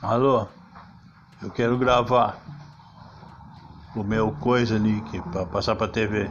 Alô? Eu quero gravar o meu coisa ali para passar para TV.